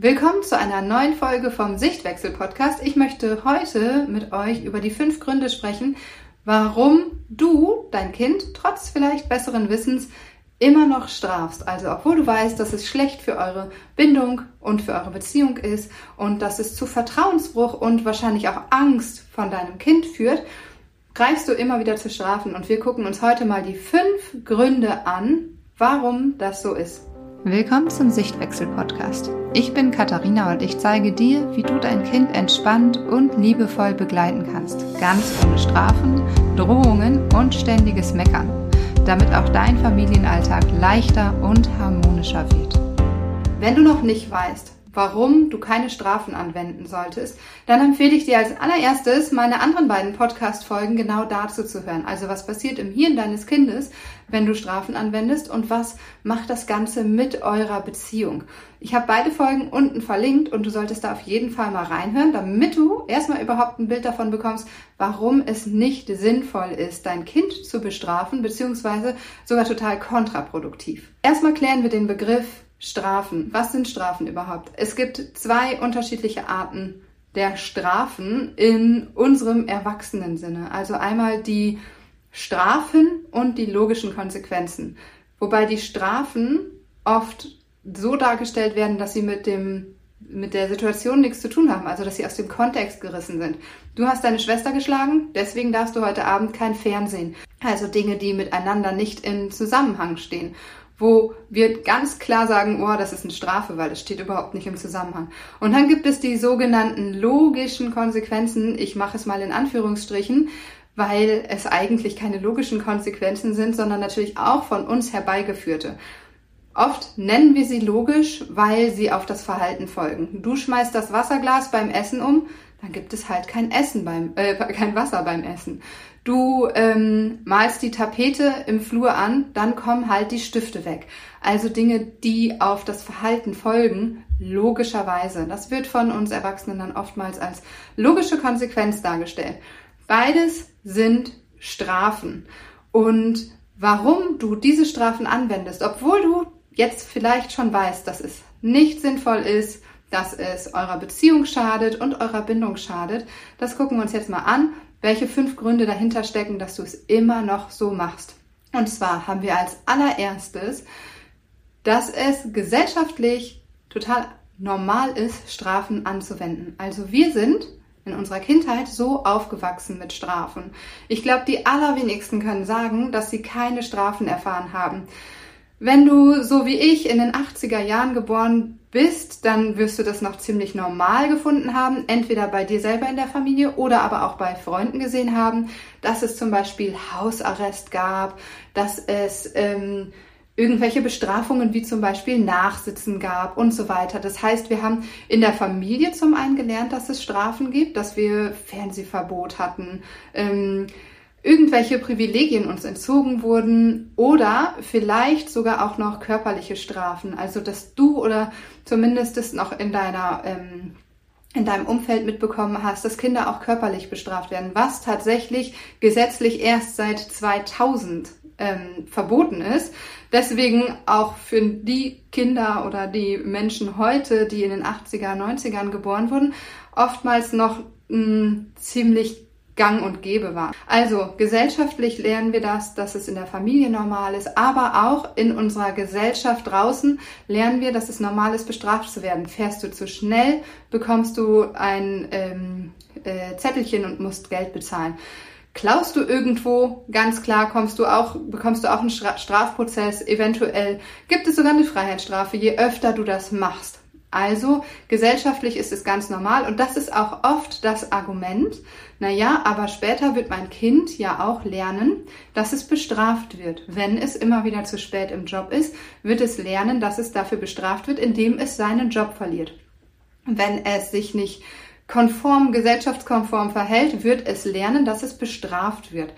Willkommen zu einer neuen Folge vom Sichtwechsel Podcast. Ich möchte heute mit euch über die fünf Gründe sprechen, warum du dein Kind trotz vielleicht besseren Wissens immer noch strafst. Also obwohl du weißt, dass es schlecht für eure Bindung und für eure Beziehung ist und dass es zu Vertrauensbruch und wahrscheinlich auch Angst von deinem Kind führt, greifst du immer wieder zu Strafen. Und wir gucken uns heute mal die fünf Gründe an, warum das so ist. Willkommen zum Sichtwechsel-Podcast. Ich bin Katharina und ich zeige dir, wie du dein Kind entspannt und liebevoll begleiten kannst. Ganz ohne Strafen, Drohungen und ständiges Meckern, damit auch dein Familienalltag leichter und harmonischer wird. Wenn du noch nicht weißt, warum du keine Strafen anwenden solltest, dann empfehle ich dir als allererstes meine anderen beiden Podcast-Folgen genau dazu zu hören. Also was passiert im Hirn deines Kindes, wenn du Strafen anwendest und was macht das Ganze mit eurer Beziehung. Ich habe beide Folgen unten verlinkt und du solltest da auf jeden Fall mal reinhören, damit du erstmal überhaupt ein Bild davon bekommst, warum es nicht sinnvoll ist, dein Kind zu bestrafen, beziehungsweise sogar total kontraproduktiv. Erstmal klären wir den Begriff Strafen. Was sind Strafen überhaupt? Es gibt zwei unterschiedliche Arten der Strafen in unserem Erwachsenensinne. Also einmal die Strafen und die logischen Konsequenzen. Wobei die Strafen oft so dargestellt werden, dass sie mit dem mit der Situation nichts zu tun haben, also dass sie aus dem Kontext gerissen sind. Du hast deine Schwester geschlagen, deswegen darfst du heute Abend kein Fernsehen. Also Dinge, die miteinander nicht in Zusammenhang stehen wo wir ganz klar sagen, oh, das ist eine Strafe, weil das steht überhaupt nicht im Zusammenhang. Und dann gibt es die sogenannten logischen Konsequenzen, ich mache es mal in Anführungsstrichen, weil es eigentlich keine logischen Konsequenzen sind, sondern natürlich auch von uns herbeigeführte. Oft nennen wir sie logisch, weil sie auf das Verhalten folgen. Du schmeißt das Wasserglas beim Essen um, dann gibt es halt kein Essen beim, äh, kein Wasser beim Essen. Du ähm, malst die Tapete im Flur an, dann kommen halt die Stifte weg. Also Dinge, die auf das Verhalten folgen, logischerweise. Das wird von uns Erwachsenen dann oftmals als logische Konsequenz dargestellt. Beides sind Strafen. Und warum du diese Strafen anwendest, obwohl du jetzt vielleicht schon weißt, dass es nicht sinnvoll ist, dass es eurer Beziehung schadet und eurer Bindung schadet, das gucken wir uns jetzt mal an welche fünf Gründe dahinter stecken, dass du es immer noch so machst. Und zwar haben wir als allererstes, dass es gesellschaftlich total normal ist, Strafen anzuwenden. Also wir sind in unserer Kindheit so aufgewachsen mit Strafen. Ich glaube, die allerwenigsten können sagen, dass sie keine Strafen erfahren haben. Wenn du so wie ich in den 80er Jahren geboren bist, dann wirst du das noch ziemlich normal gefunden haben, entweder bei dir selber in der Familie oder aber auch bei Freunden gesehen haben, dass es zum Beispiel Hausarrest gab, dass es ähm, irgendwelche Bestrafungen wie zum Beispiel Nachsitzen gab und so weiter. Das heißt, wir haben in der Familie zum einen gelernt, dass es Strafen gibt, dass wir Fernsehverbot hatten. Ähm, irgendwelche Privilegien uns entzogen wurden oder vielleicht sogar auch noch körperliche Strafen. Also dass du oder zumindest es noch in deiner ähm, in deinem Umfeld mitbekommen hast, dass Kinder auch körperlich bestraft werden, was tatsächlich gesetzlich erst seit 2000 ähm, verboten ist. Deswegen auch für die Kinder oder die Menschen heute, die in den 80er, 90ern geboren wurden, oftmals noch mh, ziemlich gang und gäbe war. Also gesellschaftlich lernen wir das, dass es in der Familie normal ist, aber auch in unserer Gesellschaft draußen lernen wir, dass es normal ist, bestraft zu werden. Fährst du zu schnell, bekommst du ein ähm, äh, Zettelchen und musst Geld bezahlen. Klaust du irgendwo, ganz klar, kommst du auch, bekommst du auch einen Strafprozess. Eventuell gibt es sogar eine Freiheitsstrafe, je öfter du das machst. Also gesellschaftlich ist es ganz normal und das ist auch oft das Argument, naja, aber später wird mein Kind ja auch lernen, dass es bestraft wird. Wenn es immer wieder zu spät im Job ist, wird es lernen, dass es dafür bestraft wird, indem es seinen Job verliert. Wenn es sich nicht konform, gesellschaftskonform verhält, wird es lernen, dass es bestraft wird.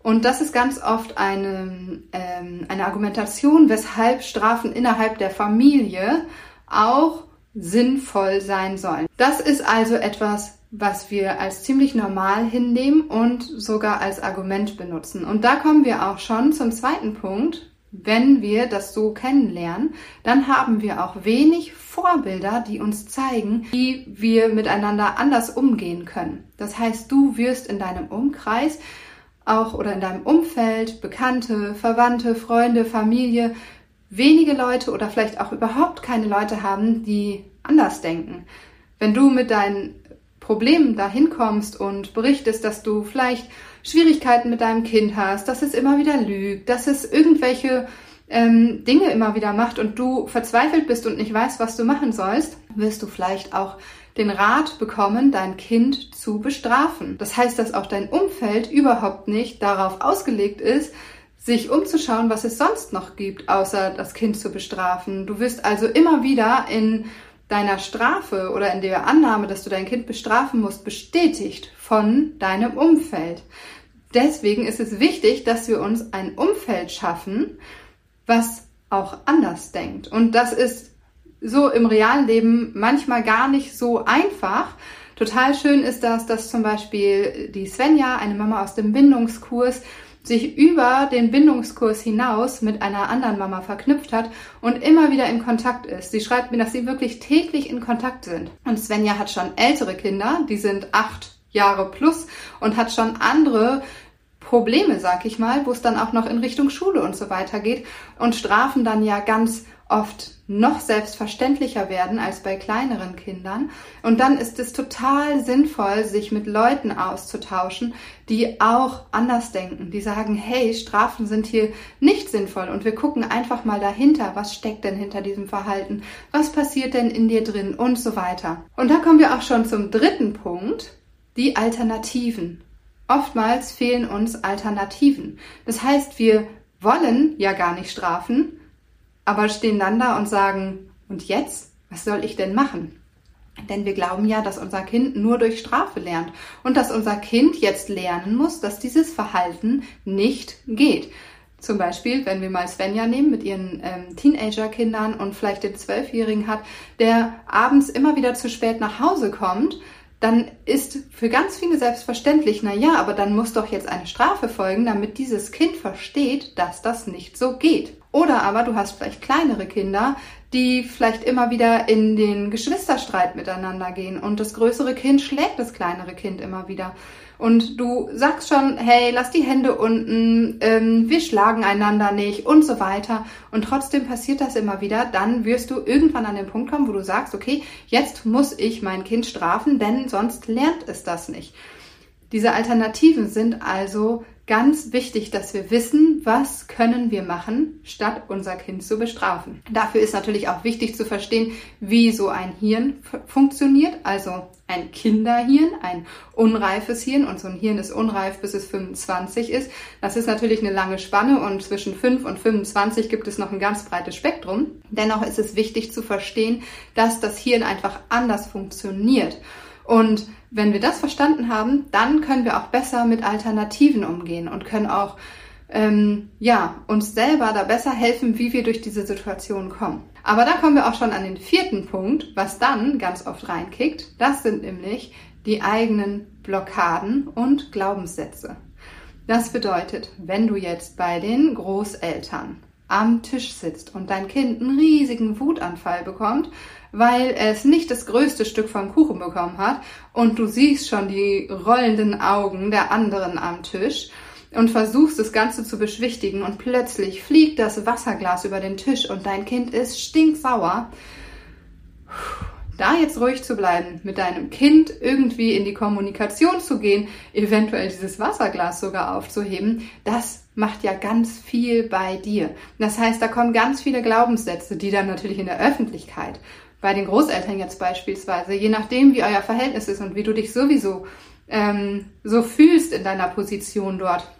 Und das ist ganz oft eine, ähm, eine Argumentation, weshalb Strafen innerhalb der Familie auch sinnvoll sein sollen. Das ist also etwas, was wir als ziemlich normal hinnehmen und sogar als Argument benutzen. Und da kommen wir auch schon zum zweiten Punkt. Wenn wir das so kennenlernen, dann haben wir auch wenig Vorbilder, die uns zeigen, wie wir miteinander anders umgehen können. Das heißt, du wirst in deinem Umkreis auch oder in deinem Umfeld, Bekannte, Verwandte, Freunde, Familie, wenige Leute oder vielleicht auch überhaupt keine Leute haben, die anders denken. Wenn du mit deinen Problemen dahin kommst und berichtest, dass du vielleicht Schwierigkeiten mit deinem Kind hast, dass es immer wieder lügt, dass es irgendwelche ähm, Dinge immer wieder macht und du verzweifelt bist und nicht weißt, was du machen sollst, wirst du vielleicht auch den Rat bekommen, dein Kind zu bestrafen. Das heißt, dass auch dein Umfeld überhaupt nicht darauf ausgelegt ist, sich umzuschauen, was es sonst noch gibt, außer das Kind zu bestrafen. Du wirst also immer wieder in deiner Strafe oder in der Annahme, dass du dein Kind bestrafen musst, bestätigt von deinem Umfeld. Deswegen ist es wichtig, dass wir uns ein Umfeld schaffen, was auch anders denkt. Und das ist so im realen Leben manchmal gar nicht so einfach. Total schön ist das, dass zum Beispiel die Svenja, eine Mama aus dem Bindungskurs, sich über den Bindungskurs hinaus mit einer anderen Mama verknüpft hat und immer wieder in Kontakt ist. Sie schreibt mir, dass sie wirklich täglich in Kontakt sind. Und Svenja hat schon ältere Kinder, die sind acht Jahre plus und hat schon andere Probleme, sag ich mal, wo es dann auch noch in Richtung Schule und so weiter geht und Strafen dann ja ganz oft noch selbstverständlicher werden als bei kleineren Kindern. Und dann ist es total sinnvoll, sich mit Leuten auszutauschen, die auch anders denken, die sagen, hey, Strafen sind hier nicht sinnvoll und wir gucken einfach mal dahinter, was steckt denn hinter diesem Verhalten, was passiert denn in dir drin und so weiter. Und da kommen wir auch schon zum dritten Punkt, die Alternativen. Oftmals fehlen uns Alternativen. Das heißt, wir wollen ja gar nicht strafen, aber stehen dann da und sagen, und jetzt? Was soll ich denn machen? Denn wir glauben ja, dass unser Kind nur durch Strafe lernt und dass unser Kind jetzt lernen muss, dass dieses Verhalten nicht geht. Zum Beispiel, wenn wir mal Svenja nehmen mit ihren ähm, Teenager-Kindern und vielleicht den Zwölfjährigen hat, der abends immer wieder zu spät nach Hause kommt, dann ist für ganz viele selbstverständlich, na ja, aber dann muss doch jetzt eine Strafe folgen, damit dieses Kind versteht, dass das nicht so geht. Oder aber du hast vielleicht kleinere Kinder, die vielleicht immer wieder in den Geschwisterstreit miteinander gehen und das größere Kind schlägt das kleinere Kind immer wieder. Und du sagst schon, hey, lass die Hände unten, ähm, wir schlagen einander nicht und so weiter. Und trotzdem passiert das immer wieder. Dann wirst du irgendwann an den Punkt kommen, wo du sagst, okay, jetzt muss ich mein Kind strafen, denn sonst lernt es das nicht. Diese Alternativen sind also ganz wichtig, dass wir wissen, was können wir machen, statt unser Kind zu bestrafen. Dafür ist natürlich auch wichtig zu verstehen, wie so ein Hirn funktioniert, also ein Kinderhirn, ein unreifes Hirn und so ein Hirn ist unreif, bis es 25 ist. Das ist natürlich eine lange Spanne und zwischen 5 und 25 gibt es noch ein ganz breites Spektrum. Dennoch ist es wichtig zu verstehen, dass das Hirn einfach anders funktioniert. Und wenn wir das verstanden haben, dann können wir auch besser mit Alternativen umgehen und können auch ähm, ja uns selber da besser helfen, wie wir durch diese Situation kommen. Aber da kommen wir auch schon an den vierten Punkt, was dann ganz oft reinkickt. Das sind nämlich die eigenen Blockaden und Glaubenssätze. Das bedeutet, wenn du jetzt bei den Großeltern am Tisch sitzt und dein Kind einen riesigen Wutanfall bekommt, weil es nicht das größte Stück vom Kuchen bekommen hat und du siehst schon die rollenden Augen der anderen am Tisch und versuchst das Ganze zu beschwichtigen und plötzlich fliegt das Wasserglas über den Tisch und dein Kind ist stinksauer. Da jetzt ruhig zu bleiben, mit deinem Kind irgendwie in die Kommunikation zu gehen, eventuell dieses Wasserglas sogar aufzuheben, das macht ja ganz viel bei dir. Das heißt, da kommen ganz viele Glaubenssätze, die dann natürlich in der Öffentlichkeit bei den Großeltern jetzt beispielsweise, je nachdem, wie euer Verhältnis ist und wie du dich sowieso ähm, so fühlst in deiner Position dort,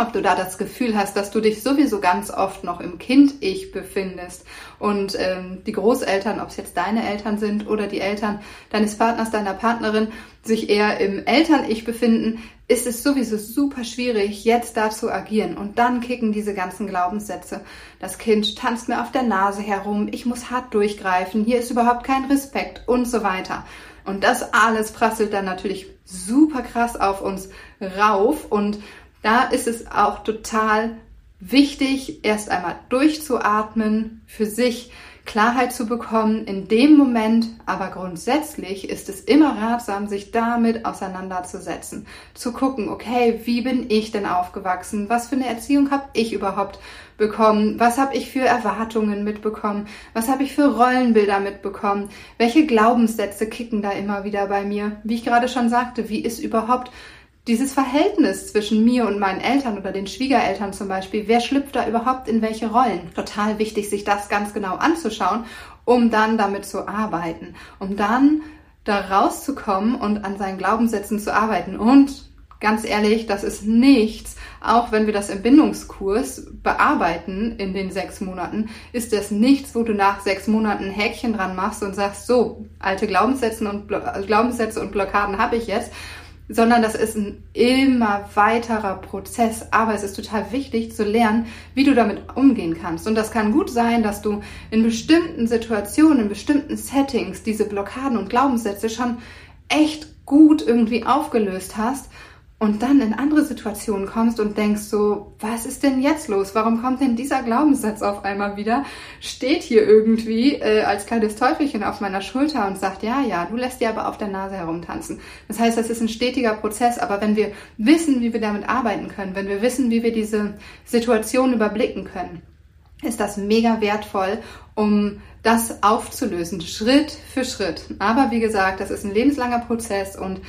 ob du da das Gefühl hast, dass du dich sowieso ganz oft noch im Kind-Ich befindest und ähm, die Großeltern, ob es jetzt deine Eltern sind oder die Eltern deines Partners, deiner Partnerin, sich eher im Eltern-Ich befinden, ist es sowieso super schwierig, jetzt da zu agieren. Und dann kicken diese ganzen Glaubenssätze. Das Kind tanzt mir auf der Nase herum, ich muss hart durchgreifen, hier ist überhaupt kein Respekt und so weiter. Und das alles prasselt dann natürlich super krass auf uns rauf und da ist es auch total wichtig, erst einmal durchzuatmen, für sich Klarheit zu bekommen in dem Moment, aber grundsätzlich ist es immer ratsam, sich damit auseinanderzusetzen, zu gucken, okay, wie bin ich denn aufgewachsen? Was für eine Erziehung habe ich überhaupt bekommen? Was habe ich für Erwartungen mitbekommen? Was habe ich für Rollenbilder mitbekommen? Welche Glaubenssätze kicken da immer wieder bei mir? Wie ich gerade schon sagte, wie ist überhaupt dieses Verhältnis zwischen mir und meinen Eltern oder den Schwiegereltern zum Beispiel, wer schlüpft da überhaupt in welche Rollen? Total wichtig, sich das ganz genau anzuschauen, um dann damit zu arbeiten, um dann da rauszukommen und an seinen Glaubenssätzen zu arbeiten. Und ganz ehrlich, das ist nichts, auch wenn wir das im Bindungskurs bearbeiten in den sechs Monaten, ist das nichts, wo du nach sechs Monaten ein Häkchen dran machst und sagst, so, alte Glaubenssätze und, Glaubenssätze und Blockaden habe ich jetzt sondern das ist ein immer weiterer Prozess. Aber es ist total wichtig zu lernen, wie du damit umgehen kannst. Und das kann gut sein, dass du in bestimmten Situationen, in bestimmten Settings diese Blockaden und Glaubenssätze schon echt gut irgendwie aufgelöst hast und dann in andere Situationen kommst und denkst so, was ist denn jetzt los? Warum kommt denn dieser Glaubenssatz auf einmal wieder? Steht hier irgendwie äh, als kleines Teufelchen auf meiner Schulter und sagt, ja, ja, du lässt dir aber auf der Nase herumtanzen. Das heißt, das ist ein stetiger Prozess, aber wenn wir wissen, wie wir damit arbeiten können, wenn wir wissen, wie wir diese Situation überblicken können, ist das mega wertvoll, um das aufzulösen, Schritt für Schritt. Aber wie gesagt, das ist ein lebenslanger Prozess und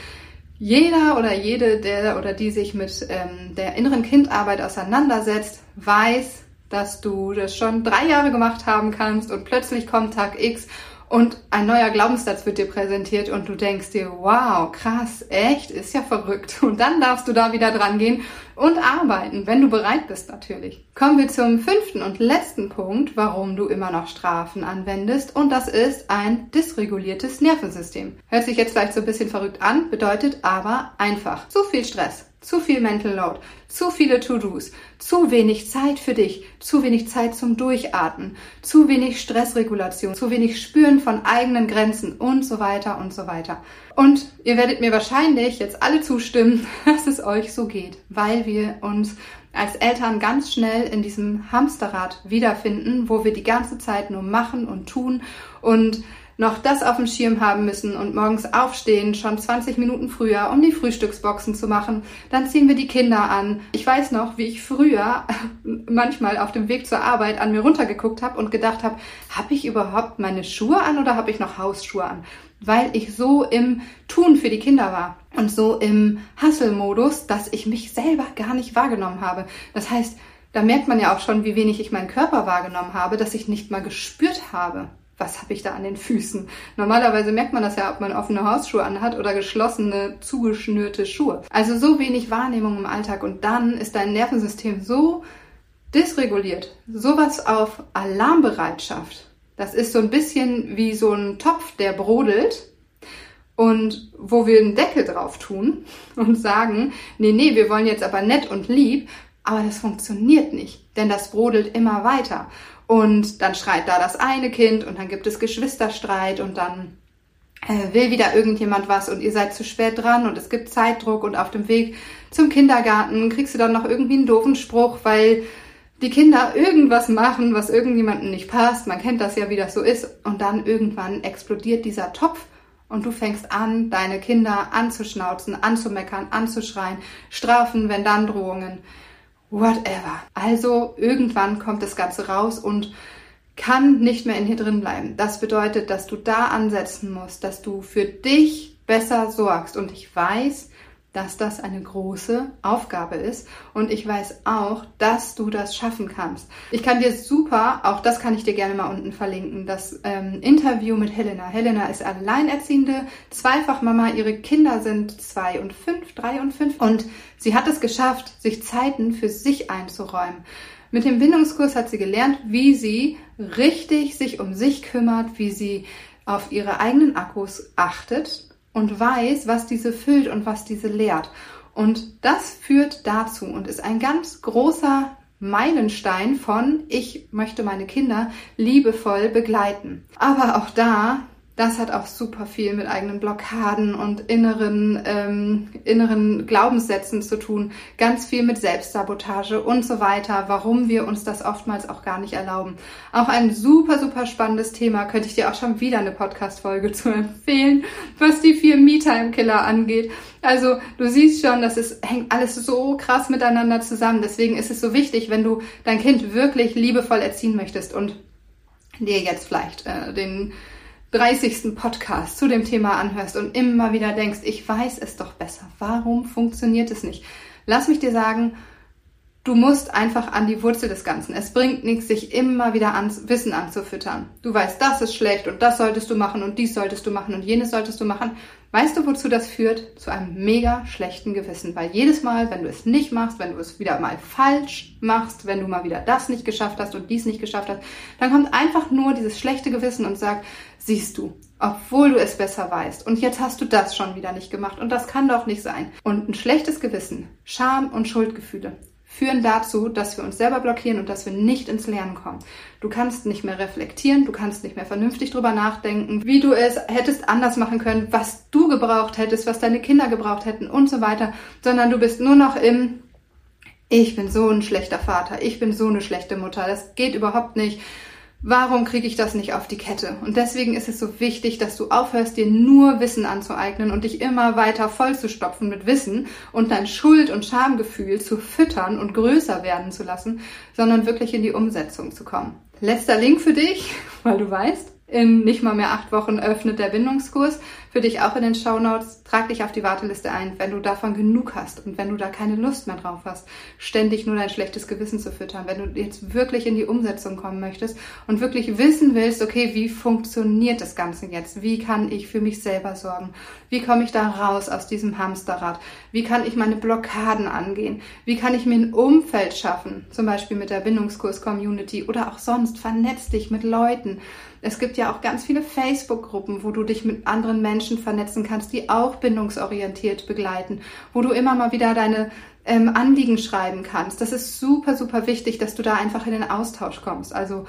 jeder oder jede, der oder die sich mit ähm, der inneren Kindarbeit auseinandersetzt, weiß, dass du das schon drei Jahre gemacht haben kannst und plötzlich kommt Tag X und ein neuer Glaubenssatz wird dir präsentiert und du denkst dir, wow, krass, echt, ist ja verrückt. Und dann darfst du da wieder dran gehen und arbeiten, wenn du bereit bist natürlich. Kommen wir zum fünften und letzten Punkt, warum du immer noch Strafen anwendest und das ist ein dysreguliertes Nervensystem. Hört sich jetzt vielleicht so ein bisschen verrückt an, bedeutet aber einfach zu viel Stress zu viel Mental Load, zu viele To-Dos, zu wenig Zeit für dich, zu wenig Zeit zum Durchatmen, zu wenig Stressregulation, zu wenig Spüren von eigenen Grenzen und so weiter und so weiter. Und ihr werdet mir wahrscheinlich jetzt alle zustimmen, dass es euch so geht, weil wir uns als Eltern ganz schnell in diesem Hamsterrad wiederfinden, wo wir die ganze Zeit nur machen und tun und noch das auf dem Schirm haben müssen und morgens aufstehen, schon 20 Minuten früher, um die Frühstücksboxen zu machen. Dann ziehen wir die Kinder an. Ich weiß noch, wie ich früher manchmal auf dem Weg zur Arbeit an mir runtergeguckt habe und gedacht habe, habe ich überhaupt meine Schuhe an oder habe ich noch Hausschuhe an? Weil ich so im Tun für die Kinder war und so im Hustle-Modus, dass ich mich selber gar nicht wahrgenommen habe. Das heißt, da merkt man ja auch schon, wie wenig ich meinen Körper wahrgenommen habe, dass ich nicht mal gespürt habe, was habe ich da an den Füßen? Normalerweise merkt man das ja, ob man offene Hausschuhe anhat oder geschlossene, zugeschnürte Schuhe. Also so wenig Wahrnehmung im Alltag und dann ist dein Nervensystem so dysreguliert, sowas auf Alarmbereitschaft. Das ist so ein bisschen wie so ein Topf, der brodelt und wo wir einen Deckel drauf tun und sagen, nee, nee, wir wollen jetzt aber nett und lieb, aber das funktioniert nicht, denn das brodelt immer weiter. Und dann schreit da das eine Kind und dann gibt es Geschwisterstreit und dann äh, will wieder irgendjemand was und ihr seid zu spät dran und es gibt Zeitdruck und auf dem Weg zum Kindergarten kriegst du dann noch irgendwie einen doofen Spruch, weil die Kinder irgendwas machen, was irgendjemandem nicht passt. Man kennt das ja, wie das so ist. Und dann irgendwann explodiert dieser Topf und du fängst an, deine Kinder anzuschnauzen, anzumeckern, anzuschreien, Strafen, wenn dann Drohungen whatever. Also irgendwann kommt das Ganze raus und kann nicht mehr in dir drin bleiben. Das bedeutet, dass du da ansetzen musst, dass du für dich besser sorgst. Und ich weiß, dass das eine große Aufgabe ist und ich weiß auch, dass du das schaffen kannst. Ich kann dir super, auch das kann ich dir gerne mal unten verlinken, das ähm, Interview mit Helena. Helena ist alleinerziehende Zweifachmama, ihre Kinder sind zwei und fünf, drei und fünf und sie hat es geschafft, sich Zeiten für sich einzuräumen. Mit dem Bindungskurs hat sie gelernt, wie sie richtig sich um sich kümmert, wie sie auf ihre eigenen Akkus achtet und weiß, was diese füllt und was diese lehrt. Und das führt dazu und ist ein ganz großer Meilenstein von ich möchte meine Kinder liebevoll begleiten. Aber auch da das hat auch super viel mit eigenen Blockaden und inneren, ähm, inneren Glaubenssätzen zu tun, ganz viel mit Selbstsabotage und so weiter, warum wir uns das oftmals auch gar nicht erlauben. Auch ein super, super spannendes Thema, könnte ich dir auch schon wieder eine Podcast-Folge zu empfehlen, was die vier Me-Time-Killer angeht. Also du siehst schon, das ist, hängt alles so krass miteinander zusammen. Deswegen ist es so wichtig, wenn du dein Kind wirklich liebevoll erziehen möchtest und dir jetzt vielleicht äh, den 30. Podcast zu dem Thema anhörst und immer wieder denkst, ich weiß es doch besser. Warum funktioniert es nicht? Lass mich dir sagen, Du musst einfach an die Wurzel des Ganzen. Es bringt nichts, sich immer wieder ans Wissen anzufüttern. Du weißt, das ist schlecht und das solltest du machen und dies solltest du machen und jenes solltest du machen. Weißt du, wozu das führt? Zu einem mega schlechten Gewissen. Weil jedes Mal, wenn du es nicht machst, wenn du es wieder mal falsch machst, wenn du mal wieder das nicht geschafft hast und dies nicht geschafft hast, dann kommt einfach nur dieses schlechte Gewissen und sagt, siehst du, obwohl du es besser weißt. Und jetzt hast du das schon wieder nicht gemacht und das kann doch nicht sein. Und ein schlechtes Gewissen, Scham und Schuldgefühle führen dazu, dass wir uns selber blockieren und dass wir nicht ins Lernen kommen. Du kannst nicht mehr reflektieren, du kannst nicht mehr vernünftig drüber nachdenken, wie du es hättest anders machen können, was du gebraucht hättest, was deine Kinder gebraucht hätten und so weiter, sondern du bist nur noch im ich bin so ein schlechter Vater, ich bin so eine schlechte Mutter, das geht überhaupt nicht Warum kriege ich das nicht auf die Kette? Und deswegen ist es so wichtig, dass du aufhörst, dir nur Wissen anzueignen und dich immer weiter vollzustopfen mit Wissen und dein Schuld- und Schamgefühl zu füttern und größer werden zu lassen, sondern wirklich in die Umsetzung zu kommen. Letzter Link für dich, weil du weißt, in nicht mal mehr acht Wochen öffnet der Bindungskurs. Für dich auch in den Show Notes. Trag dich auf die Warteliste ein, wenn du davon genug hast und wenn du da keine Lust mehr drauf hast, ständig nur dein schlechtes Gewissen zu füttern. Wenn du jetzt wirklich in die Umsetzung kommen möchtest und wirklich wissen willst, okay, wie funktioniert das Ganze jetzt? Wie kann ich für mich selber sorgen? Wie komme ich da raus aus diesem Hamsterrad? Wie kann ich meine Blockaden angehen? Wie kann ich mir ein Umfeld schaffen? Zum Beispiel mit der Bindungskurs-Community oder auch sonst. Vernetz dich mit Leuten es gibt ja auch ganz viele Facebook-Gruppen, wo du dich mit anderen Menschen vernetzen kannst, die auch bindungsorientiert begleiten, wo du immer mal wieder deine ähm, Anliegen schreiben kannst. Das ist super, super wichtig, dass du da einfach in den Austausch kommst. Also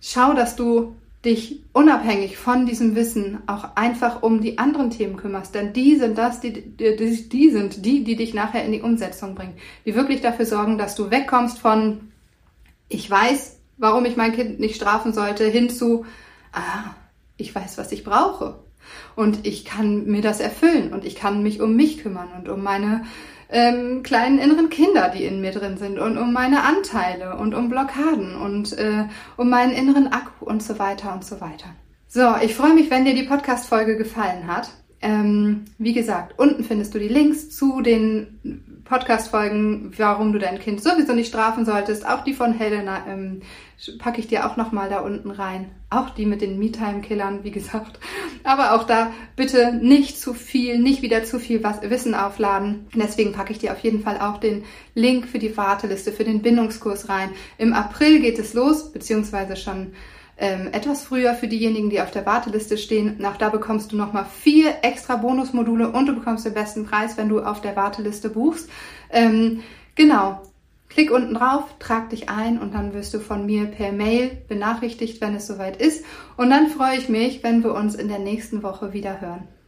schau, dass du dich unabhängig von diesem Wissen auch einfach um die anderen Themen kümmerst, denn die sind das, die, die, die sind die, die dich nachher in die Umsetzung bringen, die wirklich dafür sorgen, dass du wegkommst von ich weiß, warum ich mein Kind nicht strafen sollte, hinzu, ah, ich weiß, was ich brauche. Und ich kann mir das erfüllen und ich kann mich um mich kümmern und um meine ähm, kleinen inneren Kinder, die in mir drin sind und um meine Anteile und um Blockaden und äh, um meinen inneren Akku und so weiter und so weiter. So, ich freue mich, wenn dir die Podcast-Folge gefallen hat. Ähm, wie gesagt, unten findest du die Links zu den Podcast-Folgen, warum du dein Kind sowieso nicht strafen solltest. Auch die von Helena ähm, packe ich dir auch nochmal da unten rein. Auch die mit den Me-Time-Killern, wie gesagt. Aber auch da bitte nicht zu viel, nicht wieder zu viel Wissen aufladen. Deswegen packe ich dir auf jeden Fall auch den Link für die Warteliste, für den Bindungskurs rein. Im April geht es los, beziehungsweise schon ähm, etwas früher für diejenigen, die auf der Warteliste stehen. Nach da bekommst du nochmal vier extra Bonusmodule und du bekommst den besten Preis, wenn du auf der Warteliste buchst. Ähm, genau. Klick unten drauf, trag dich ein und dann wirst du von mir per Mail benachrichtigt, wenn es soweit ist. Und dann freue ich mich, wenn wir uns in der nächsten Woche wieder hören.